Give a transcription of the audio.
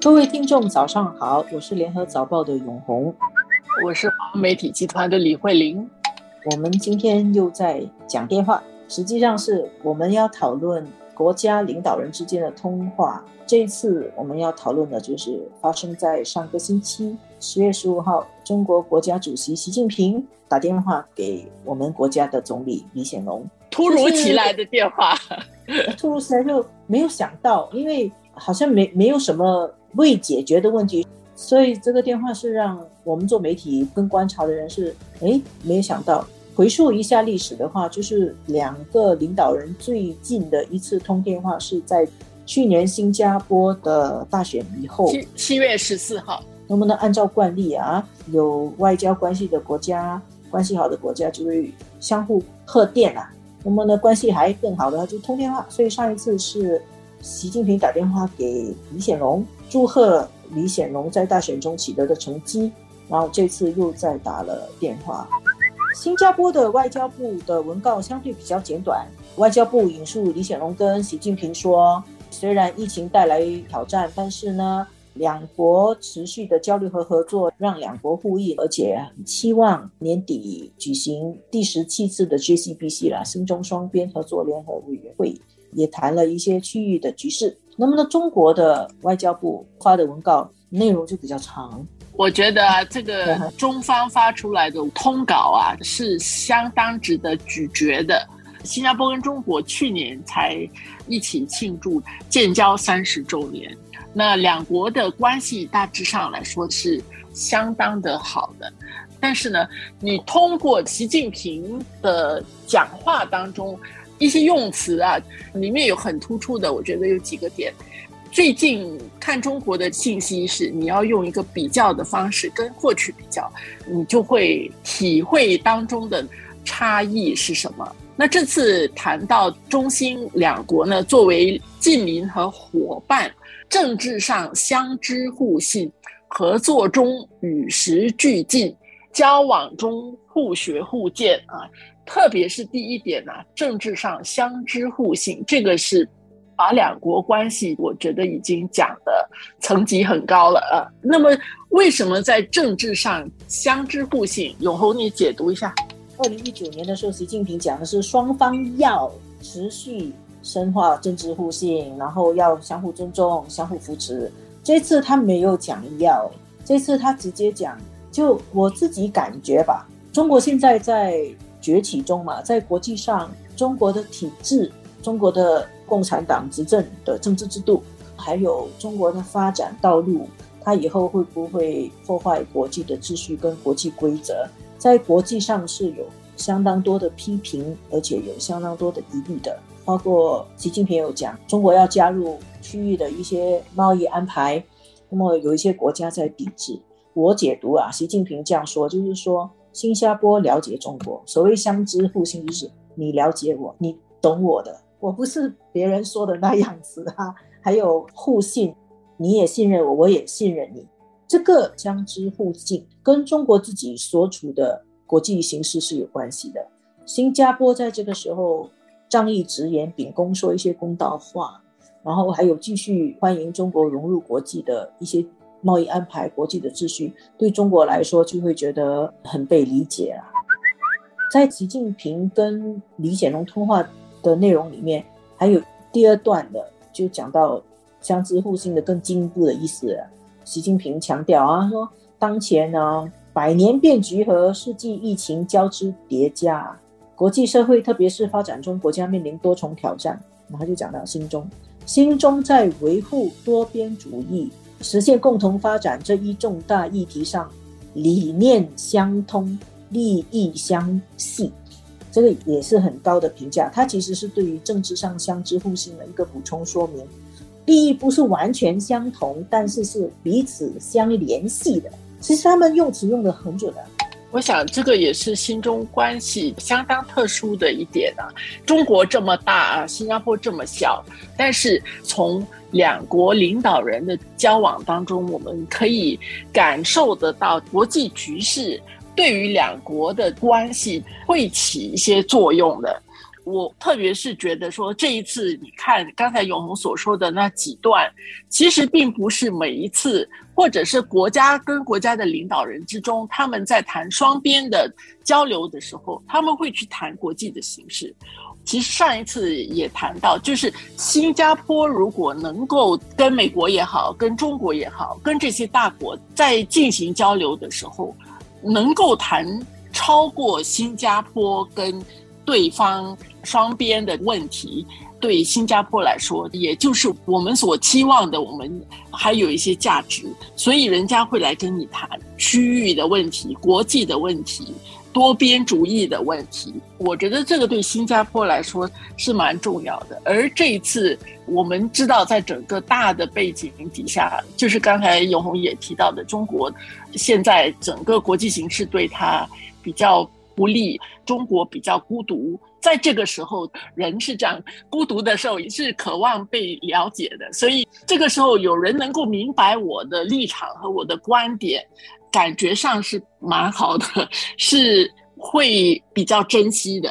各位听众，早上好，我是联合早报的永红，我是华媒体集团的李慧玲。我们今天又在讲电话，实际上是我们要讨论国家领导人之间的通话。这一次我们要讨论的就是发生在上个星期十月十五号，中国国家主席习近平打电话给我们国家的总理李显龙，突如其来的电话，突如其来就没有想到，因为好像没没有什么。未解决的问题，所以这个电话是让我们做媒体跟观察的人是，哎，没有想到。回溯一下历史的话，就是两个领导人最近的一次通电话是在去年新加坡的大选以后，七七月十四号。能不能按照惯例啊，有外交关系的国家，关系好的国家就会相互贺电啊。那么呢，关系还更好的就通电话。所以上一次是习近平打电话给李显龙。祝贺李显龙在大选中取得的成绩，然后这次又再打了电话。新加坡的外交部的文告相对比较简短，外交部引述李显龙跟习近平说：“虽然疫情带来挑战，但是呢，两国持续的交流和合作让两国互益，而且期望年底举行第十七次的 GCBC 啦，新中双边合作联合委员会，也谈了一些区域的局势。”那么呢，中国的外交部发的文告内容就比较长。我觉得这个中方发出来的通稿啊，是相当值得咀嚼的。新加坡跟中国去年才一起庆祝建交三十周年，那两国的关系大致上来说是相当的好的。但是呢，你通过习近平的讲话当中。一些用词啊，里面有很突出的，我觉得有几个点。最近看中国的信息是，你要用一个比较的方式跟过去比较，你就会体会当中的差异是什么。那这次谈到中新两国呢，作为近邻和伙伴，政治上相知互信，合作中与时俱进，交往中互学互鉴啊。特别是第一点呢，政治上相知互信，这个是把两国关系，我觉得已经讲的层级很高了啊。那么，为什么在政治上相知互信？永红，你解读一下。二零一九年的时候，习近平讲的是双方要持续深化政治互信，然后要相互尊重、相互扶持。这次他没有讲要，这次他直接讲，就我自己感觉吧，中国现在在。崛起中嘛，在国际上，中国的体制、中国的共产党执政的政治制度，还有中国的发展道路，它以后会不会破坏国际的秩序跟国际规则？在国际上是有相当多的批评，而且有相当多的疑虑的。包括习近平有讲，中国要加入区域的一些贸易安排，那么有一些国家在抵制。我解读啊，习近平这样说，就是说。新加坡了解中国，所谓相知互信，就是你了解我，你懂我的，我不是别人说的那样子啊。还有互信，你也信任我，我也信任你。这个相知互信跟中国自己所处的国际形势是有关系的。新加坡在这个时候仗义直言，秉公说一些公道话，然后还有继续欢迎中国融入国际的一些。贸易安排、国际的秩序，对中国来说就会觉得很被理解啊。在习近平跟李显龙通话的内容里面，还有第二段的，就讲到相知互信的更进一步的意思。习近平强调啊，说当前呢，百年变局和世纪疫情交织叠加，国际社会特别是发展中国家面临多重挑战。然后就讲到心中，心中在维护多边主义。实现共同发展这一重大议题上，理念相通，利益相系，这个也是很高的评价。它其实是对于政治上相知互信的一个补充说明。利益不是完全相同，但是是彼此相联系的。其实他们用词用的很准的。我想这个也是新中关系相当特殊的一点啊。中国这么大啊，新加坡这么小，但是从两国领导人的交往当中，我们可以感受得到国际局势对于两国的关系会起一些作用的。我特别是觉得说，这一次你看刚才永红所说的那几段，其实并不是每一次，或者是国家跟国家的领导人之中，他们在谈双边的交流的时候，他们会去谈国际的形势。其实上一次也谈到，就是新加坡如果能够跟美国也好，跟中国也好，跟这些大国在进行交流的时候，能够谈超过新加坡跟对方双边的问题，对新加坡来说，也就是我们所期望的，我们还有一些价值，所以人家会来跟你谈区域的问题、国际的问题。多边主义的问题，我觉得这个对新加坡来说是蛮重要的。而这一次，我们知道，在整个大的背景底下，就是刚才永红也提到的，中国现在整个国际形势对他比较不利，中国比较孤独。在这个时候，人是这样孤独的时候，也是渴望被了解的。所以，这个时候有人能够明白我的立场和我的观点。感觉上是蛮好的，是会比较珍惜的。